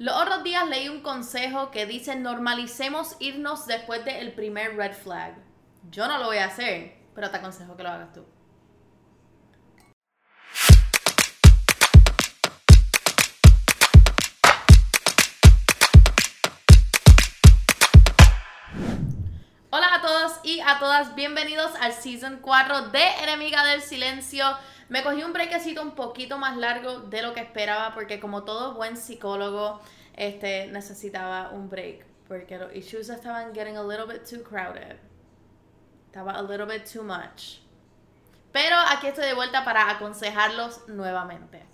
Los otros días leí un consejo que dice normalicemos irnos después del primer red flag. Yo no lo voy a hacer, pero te aconsejo que lo hagas tú. Hola a todos y a todas, bienvenidos al Season 4 de Enemiga del Silencio. Me cogí un breakcito un poquito más largo de lo que esperaba porque como todo buen psicólogo, este, necesitaba un break porque los issues estaban getting a little bit too crowded. Estaba a little bit too much. Pero aquí estoy de vuelta para aconsejarlos nuevamente.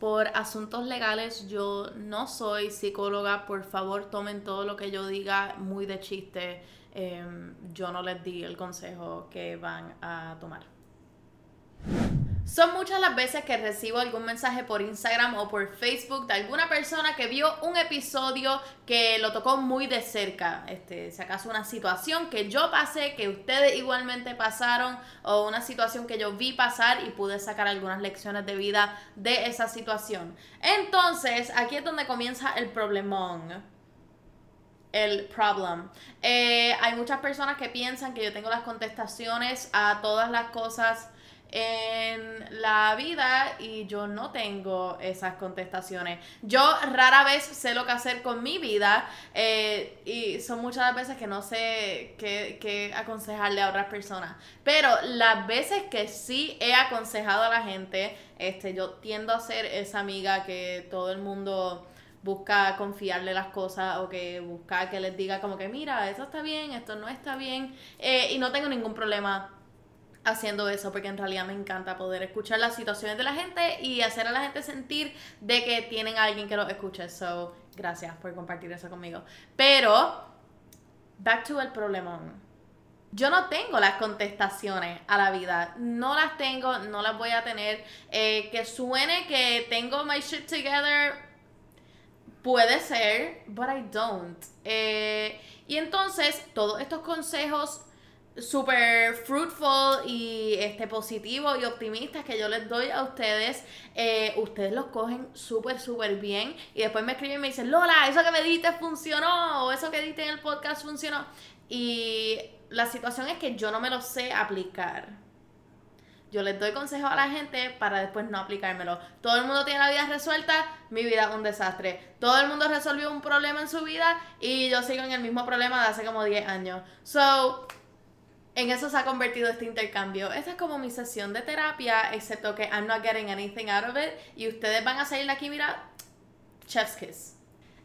Por asuntos legales yo no soy psicóloga, por favor tomen todo lo que yo diga muy de chiste. Em, yo no les di el consejo que van a tomar. Son muchas las veces que recibo algún mensaje por Instagram o por Facebook de alguna persona que vio un episodio que lo tocó muy de cerca. Este, si acaso una situación que yo pasé, que ustedes igualmente pasaron, o una situación que yo vi pasar y pude sacar algunas lecciones de vida de esa situación. Entonces, aquí es donde comienza el problemón el problem. Eh, hay muchas personas que piensan que yo tengo las contestaciones a todas las cosas en la vida y yo no tengo esas contestaciones. Yo rara vez sé lo que hacer con mi vida eh, y son muchas las veces que no sé qué, qué, aconsejarle a otras personas. Pero las veces que sí he aconsejado a la gente, este, yo tiendo a ser esa amiga que todo el mundo busca confiarle las cosas o que busca que les diga como que mira, esto está bien, esto no está bien eh, y no tengo ningún problema haciendo eso porque en realidad me encanta poder escuchar las situaciones de la gente y hacer a la gente sentir de que tienen a alguien que los escuche. So, gracias por compartir eso conmigo. Pero, back to el problemón. Yo no tengo las contestaciones a la vida. No las tengo, no las voy a tener. Eh, que suene que tengo my shit together. Puede ser, but I don't. Eh, y entonces, todos estos consejos super fruitful y este positivo y optimistas que yo les doy a ustedes, eh, ustedes los cogen súper, súper bien y después me escriben y me dicen, Lola, eso que me diste funcionó o eso que diste en el podcast funcionó. Y la situación es que yo no me lo sé aplicar. Yo les doy consejos a la gente para después no aplicármelo. Todo el mundo tiene la vida resuelta, mi vida es un desastre. Todo el mundo resolvió un problema en su vida y yo sigo en el mismo problema de hace como 10 años. So, en eso se ha convertido este intercambio. Esta es como mi sesión de terapia, excepto que I'm not getting anything out of it. Y ustedes van a salir de aquí, mira, chef's kiss.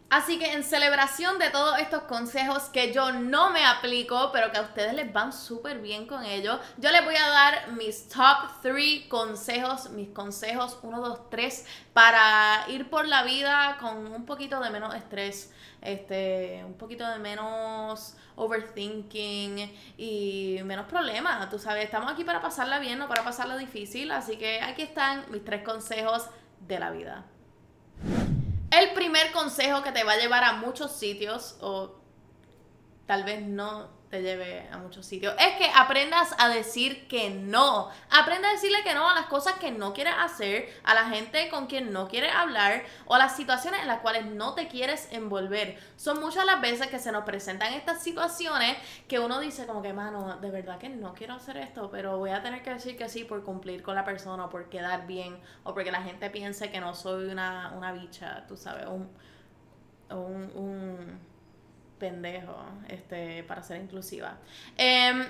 Así que en celebración de todos estos consejos que yo no me aplico, pero que a ustedes les van súper bien con ellos, yo les voy a dar mis top 3 consejos, mis consejos 1, 2, 3, para ir por la vida con un poquito de menos estrés, este, un poquito de menos overthinking y menos problemas. Tú sabes, estamos aquí para pasarla bien, no para pasarla difícil, así que aquí están mis tres consejos de la vida. El primer consejo que te va a llevar a muchos sitios, o tal vez no te lleve a muchos sitios, es que aprendas a decir que no. Aprenda a decirle que no a las cosas que no quieres hacer, a la gente con quien no quieres hablar o a las situaciones en las cuales no te quieres envolver. Son muchas las veces que se nos presentan estas situaciones que uno dice como que, mano, de verdad que no quiero hacer esto, pero voy a tener que decir que sí por cumplir con la persona o por quedar bien o porque la gente piense que no soy una, una bicha, tú sabes, un, un pendejo, este, para ser inclusiva. Eh,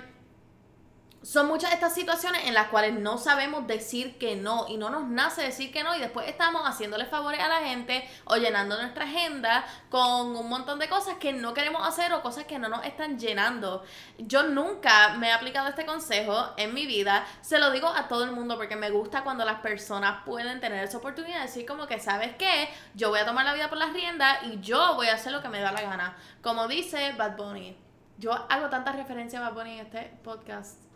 son muchas de estas situaciones en las cuales no sabemos decir que no y no nos nace decir que no y después estamos haciéndole favores a la gente o llenando nuestra agenda con un montón de cosas que no queremos hacer o cosas que no nos están llenando. Yo nunca me he aplicado este consejo en mi vida, se lo digo a todo el mundo porque me gusta cuando las personas pueden tener esa oportunidad de decir como que, ¿sabes qué? Yo voy a tomar la vida por las riendas y yo voy a hacer lo que me da la gana. Como dice Bad Bunny. Yo hago tanta referencia a Bad Bunny en este podcast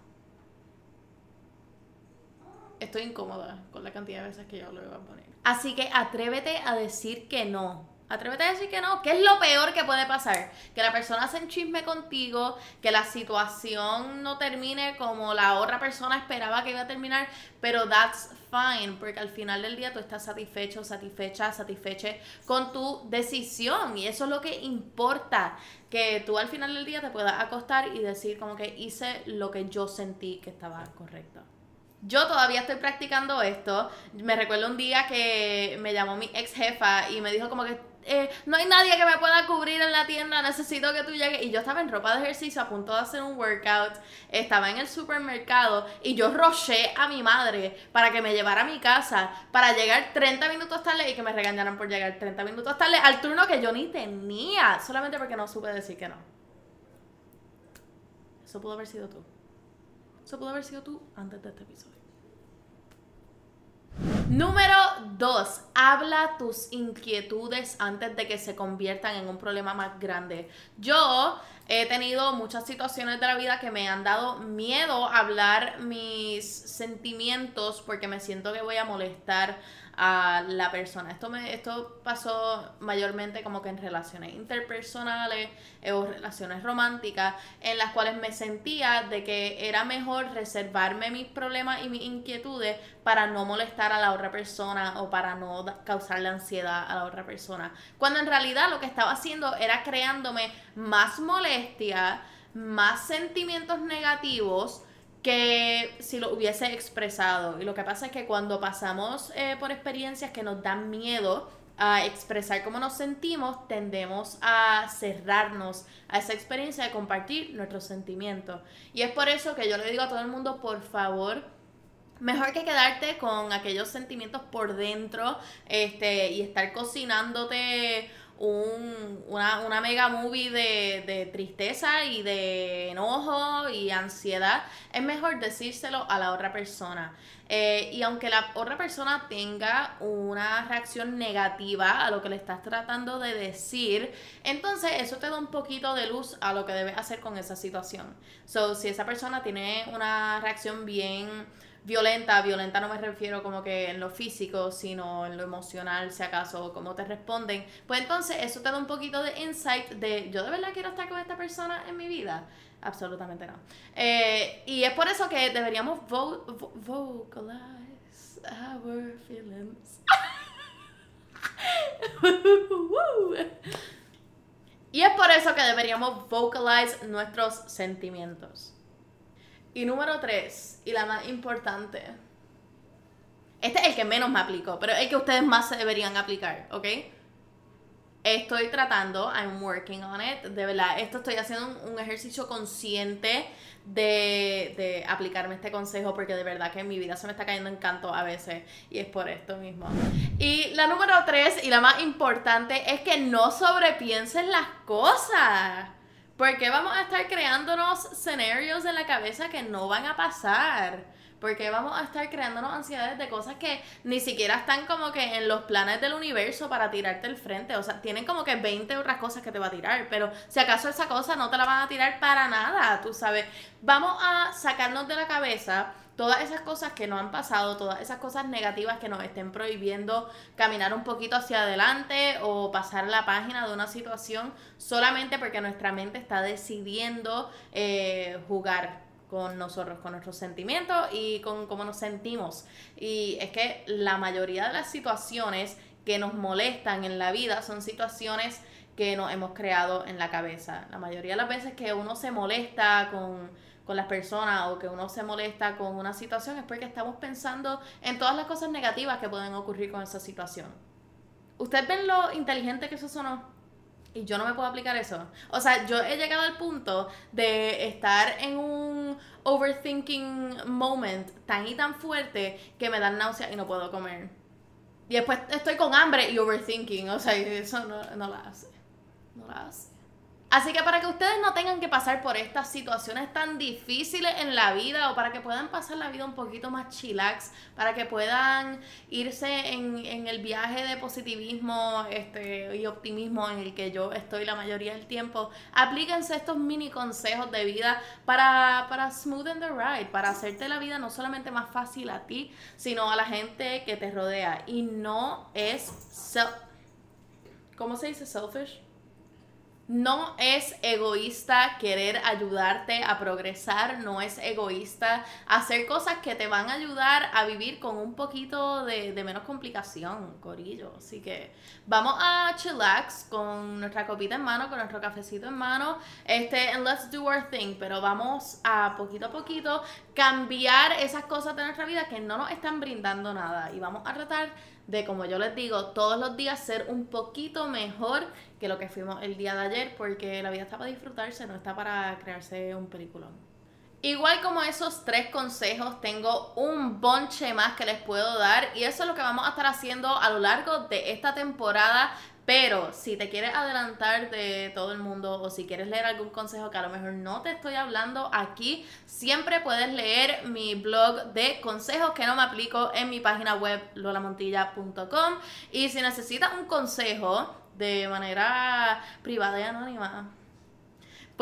estoy incómoda con la cantidad de veces que yo lo voy a poner. Así que atrévete a decir que no. Atrévete a decir que no. ¿Qué es lo peor que puede pasar? Que la persona se chisme contigo, que la situación no termine como la otra persona esperaba que iba a terminar, pero that's fine, porque al final del día tú estás satisfecho, satisfecha, satisfeche con tu decisión y eso es lo que importa, que tú al final del día te puedas acostar y decir como que hice lo que yo sentí que estaba correcto. Yo todavía estoy practicando esto. Me recuerdo un día que me llamó mi ex jefa y me dijo como que eh, no hay nadie que me pueda cubrir en la tienda, necesito que tú llegues. Y yo estaba en ropa de ejercicio a punto de hacer un workout, estaba en el supermercado y yo roché a mi madre para que me llevara a mi casa, para llegar 30 minutos tarde y que me regañaran por llegar 30 minutos tarde al turno que yo ni tenía, solamente porque no supe decir que no. Eso pudo haber sido tú. Eso pudo haber sido tú antes de este episodio. Número 2. Habla tus inquietudes antes de que se conviertan en un problema más grande. Yo he tenido muchas situaciones de la vida que me han dado miedo hablar mis sentimientos porque me siento que voy a molestar a la persona. Esto, me, esto pasó mayormente como que en relaciones interpersonales eh, o relaciones románticas, en las cuales me sentía de que era mejor reservarme mis problemas y mis inquietudes para no molestar a la otra persona o para no causarle ansiedad a la otra persona. Cuando en realidad lo que estaba haciendo era creándome más molestia, más sentimientos negativos, que si lo hubiese expresado. Y lo que pasa es que cuando pasamos eh, por experiencias que nos dan miedo a expresar cómo nos sentimos, tendemos a cerrarnos a esa experiencia de compartir nuestros sentimientos. Y es por eso que yo le digo a todo el mundo, por favor, mejor que quedarte con aquellos sentimientos por dentro este, y estar cocinándote un, una, una, mega movie de, de, tristeza y de enojo y ansiedad, es mejor decírselo a la otra persona. Eh, y aunque la otra persona tenga una reacción negativa a lo que le estás tratando de decir, entonces eso te da un poquito de luz a lo que debes hacer con esa situación. So, si esa persona tiene una reacción bien violenta, violenta no me refiero como que en lo físico, sino en lo emocional, si acaso, cómo te responden, pues entonces eso te da un poquito de insight de yo de verdad quiero estar con esta persona en mi vida. Absolutamente no. Eh, y es por eso que deberíamos vo y es por eso que deberíamos vocalize nuestros sentimientos. Y número tres, y la más importante. Este es el que menos me aplicó, pero es el que ustedes más se deberían aplicar, ¿ok? Estoy tratando, I'm working on it, de verdad, esto estoy haciendo un, ejercicio consciente de, de, aplicarme este consejo porque de verdad que mi vida se me está cayendo en canto a veces y es por esto mismo. Y la número tres y la más importante es que no sobrepiensen las cosas. Porque vamos a estar creándonos escenarios en la cabeza que no van a pasar. Porque vamos a estar creándonos ansiedades de cosas que ni siquiera están como que en los planes del universo para tirarte el frente. O sea, tienen como que 20 otras cosas que te va a tirar. Pero si acaso esa cosa no te la van a tirar para nada, tú sabes. Vamos a sacarnos de la cabeza todas esas cosas que no han pasado, todas esas cosas negativas que nos estén prohibiendo caminar un poquito hacia adelante o pasar la página de una situación solamente porque nuestra mente está decidiendo eh, jugar con nosotros, con nuestros sentimientos y con cómo nos sentimos. Y es que la mayoría de las situaciones que nos molestan en la vida son situaciones que nos hemos creado en la cabeza. La mayoría de las veces que uno se molesta con con las personas o que uno se molesta con una situación es porque estamos pensando en todas las cosas negativas que pueden ocurrir con esa situación. ¿Ustedes ven lo inteligente que eso sonó? Y yo no me puedo aplicar eso. O sea, yo he llegado al punto de estar en un overthinking moment tan y tan fuerte que me dan náuseas y no puedo comer. Y después estoy con hambre y overthinking. O sea, eso no, no la hace. No la hace. Así que para que ustedes no tengan que pasar por estas situaciones tan difíciles en la vida o para que puedan pasar la vida un poquito más chillax, para que puedan irse en, el viaje de positivismo este, y optimismo en el que yo estoy la mayoría del tiempo, aplíquense estos mini consejos de vida para, para smoothen the ride, para hacerte la vida no solamente más fácil a ti, sino a la gente que te rodea. Y no es... ¿Cómo se dice selfish? No es egoísta querer ayudarte a progresar, no es egoísta hacer cosas que te van a ayudar a vivir con un poquito de, menos complicación, corillo. Así que vamos a chillax con nuestra copita en mano, con nuestro cafecito en mano, este, and let's do our thing, pero vamos a poquito a poquito cambiar esas cosas de nuestra vida que no nos están brindando nada y vamos a tratar de, como yo les digo, todos los días ser un poquito mejor que lo que fuimos el día de ayer, porque la vida está para disfrutarse, no está para crearse un peliculón. Igual como esos tres consejos, tengo un bonche más que les puedo dar y eso es lo que vamos a estar haciendo a lo largo de esta temporada pero si te quieres adelantar de todo el mundo o si quieres leer algún consejo que a lo mejor no te estoy hablando aquí, siempre puedes leer mi blog de consejos que no me aplico en mi página web lolamontilla.com. Y si necesitas un consejo de manera privada y anónima,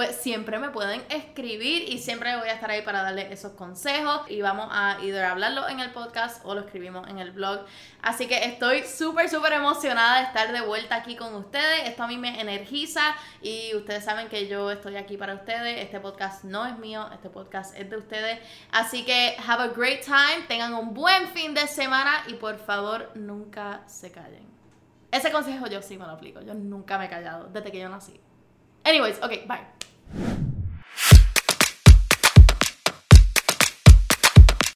pues siempre me pueden escribir y siempre voy a estar ahí para darles esos consejos y vamos a either hablarlo en el podcast o lo escribimos en el blog. Así que estoy súper, súper emocionada de estar de vuelta aquí con ustedes. Esto a mí me energiza y ustedes saben que yo estoy aquí para ustedes. Este podcast no es mío, este podcast es de ustedes. Así que have a great time, tengan un buen fin de semana y por favor nunca se callen. Ese consejo yo sí me lo aplico. Yo nunca me he callado desde que yo nací. Anyways, ok, bye. you